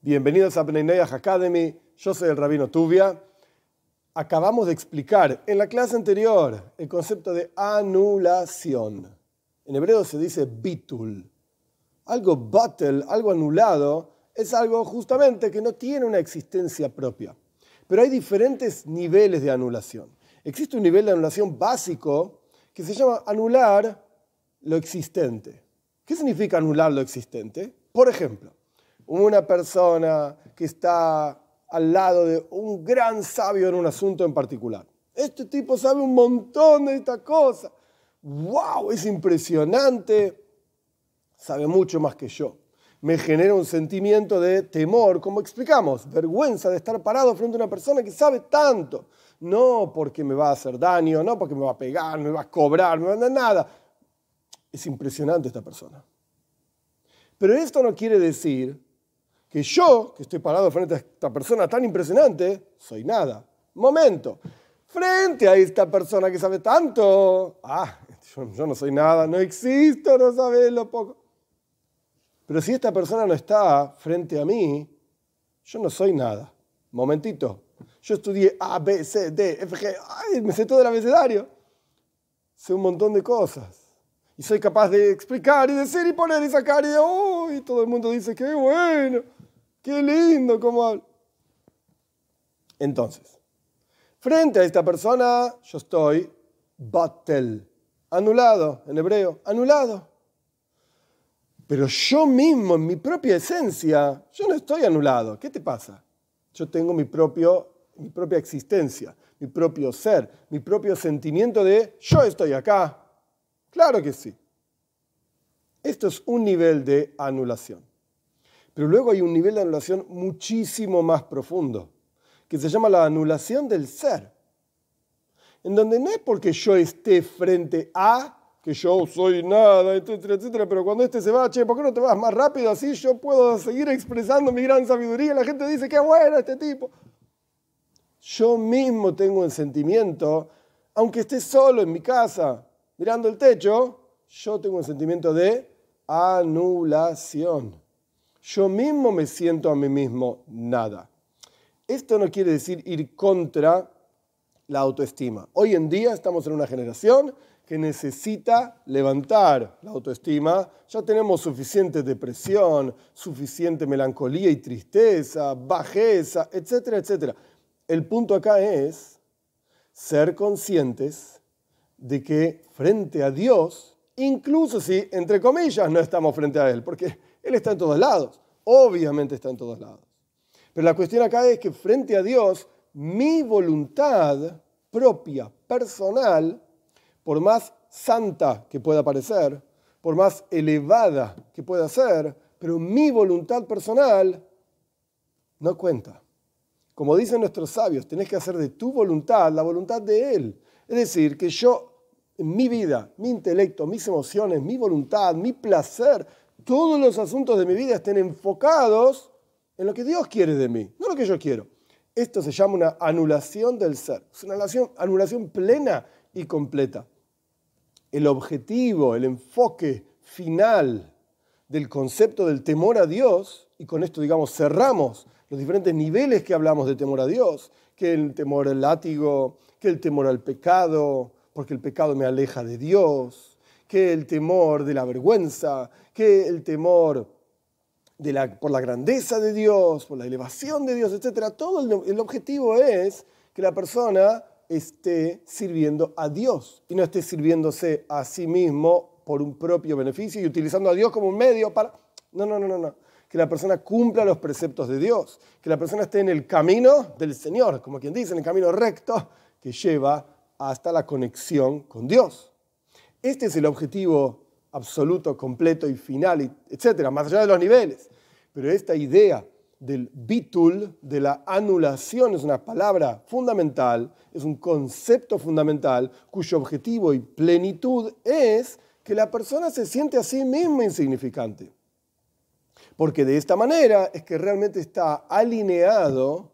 Bienvenidos a Bnei Academy, yo soy el Rabino Tubia. Acabamos de explicar en la clase anterior el concepto de anulación. En hebreo se dice bitul. Algo batel, algo anulado, es algo justamente que no tiene una existencia propia. Pero hay diferentes niveles de anulación. Existe un nivel de anulación básico que se llama anular lo existente. ¿Qué significa anular lo existente? Por ejemplo, una persona que está al lado de un gran sabio en un asunto en particular. Este tipo sabe un montón de esta cosa. ¡Wow! Es impresionante. Sabe mucho más que yo. Me genera un sentimiento de temor, como explicamos, vergüenza de estar parado frente a una persona que sabe tanto. No porque me va a hacer daño, no porque me va a pegar, me va a cobrar, me va a dar nada. Es impresionante esta persona. Pero esto no quiere decir que yo, que estoy parado frente a esta persona tan impresionante, soy nada. Momento. Frente a esta persona que sabe tanto, ah, yo, no soy nada, no existo, no sabes lo poco. Pero si esta persona no está frente a mí, yo no soy nada. Momentito. Yo estudié A, B, C, D, F, G, ay, me sé todo el abecedario. Sé un montón de cosas. Y soy capaz de explicar y decir y poner y sacar y, oh, y todo el mundo dice, qué bueno. Qué lindo cómo habla. Entonces, frente a esta persona, yo estoy batel, anulado en hebreo, anulado. Pero yo mismo, en mi propia esencia, yo no estoy anulado. ¿Qué te pasa? Yo tengo mi, propio, mi propia existencia, mi propio ser, mi propio sentimiento de yo estoy acá. Claro que sí. Esto es un nivel de anulación. Pero luego hay un nivel de anulación muchísimo más profundo, que se llama la anulación del ser. En donde no es porque yo esté frente a, que yo soy nada, etcétera, etcétera, pero cuando este se va, che, ¿por qué no te vas más rápido? Así yo puedo seguir expresando mi gran sabiduría. La gente dice, qué bueno este tipo. Yo mismo tengo el sentimiento, aunque esté solo en mi casa, mirando el techo, yo tengo el sentimiento de anulación yo mismo me siento a mí mismo nada. Esto no quiere decir ir contra la autoestima. Hoy en día estamos en una generación que necesita levantar la autoestima. Ya tenemos suficiente depresión, suficiente melancolía y tristeza, bajeza, etcétera, etcétera. El punto acá es ser conscientes de que frente a Dios, incluso si, entre comillas, no estamos frente a Él, porque él está en todos lados. Obviamente está en todos lados. Pero la cuestión acá es que frente a Dios, mi voluntad propia, personal, por más santa que pueda parecer, por más elevada que pueda ser, pero mi voluntad personal no cuenta. Como dicen nuestros sabios, tenés que hacer de tu voluntad la voluntad de Él. Es decir, que yo, mi vida, mi intelecto, mis emociones, mi voluntad, mi placer, todos los asuntos de mi vida estén enfocados en lo que Dios quiere de mí, no lo que yo quiero. Esto se llama una anulación del ser, es una anulación, anulación plena y completa. El objetivo, el enfoque final del concepto del temor a Dios, y con esto, digamos, cerramos los diferentes niveles que hablamos de temor a Dios, que el temor al látigo, que el temor al pecado, porque el pecado me aleja de Dios, que el temor de la vergüenza, que el temor de la, por la grandeza de Dios, por la elevación de Dios, etc. Todo el, el objetivo es que la persona esté sirviendo a Dios y no esté sirviéndose a sí mismo por un propio beneficio y utilizando a Dios como un medio para... No, no, no, no, no. Que la persona cumpla los preceptos de Dios, que la persona esté en el camino del Señor, como quien dice, en el camino recto que lleva hasta la conexión con Dios. Este es el objetivo absoluto, completo y final, etcétera, más allá de los niveles. Pero esta idea del bitul, de la anulación, es una palabra fundamental, es un concepto fundamental cuyo objetivo y plenitud es que la persona se siente a sí misma insignificante. Porque de esta manera es que realmente está alineado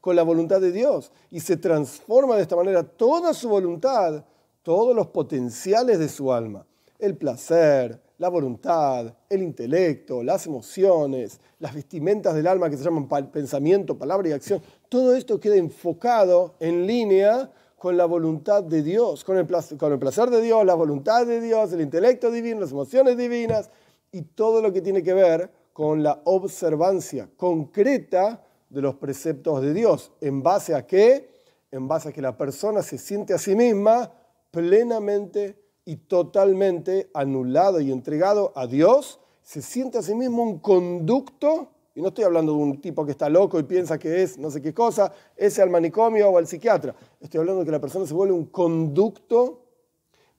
con la voluntad de Dios y se transforma de esta manera toda su voluntad todos los potenciales de su alma, el placer, la voluntad, el intelecto, las emociones, las vestimentas del alma que se llaman pensamiento, palabra y acción, todo esto queda enfocado en línea con la voluntad de Dios, con el, placer, con el placer de Dios, la voluntad de Dios, el intelecto divino, las emociones divinas y todo lo que tiene que ver con la observancia concreta de los preceptos de Dios. ¿En base a qué? En base a que la persona se siente a sí misma plenamente y totalmente anulado y entregado a Dios, se siente a sí mismo un conducto, y no estoy hablando de un tipo que está loco y piensa que es no sé qué cosa, ese al manicomio o al psiquiatra, estoy hablando de que la persona se vuelve un conducto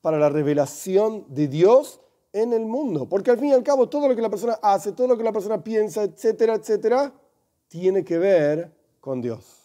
para la revelación de Dios en el mundo, porque al fin y al cabo todo lo que la persona hace, todo lo que la persona piensa, etcétera, etcétera, tiene que ver con Dios.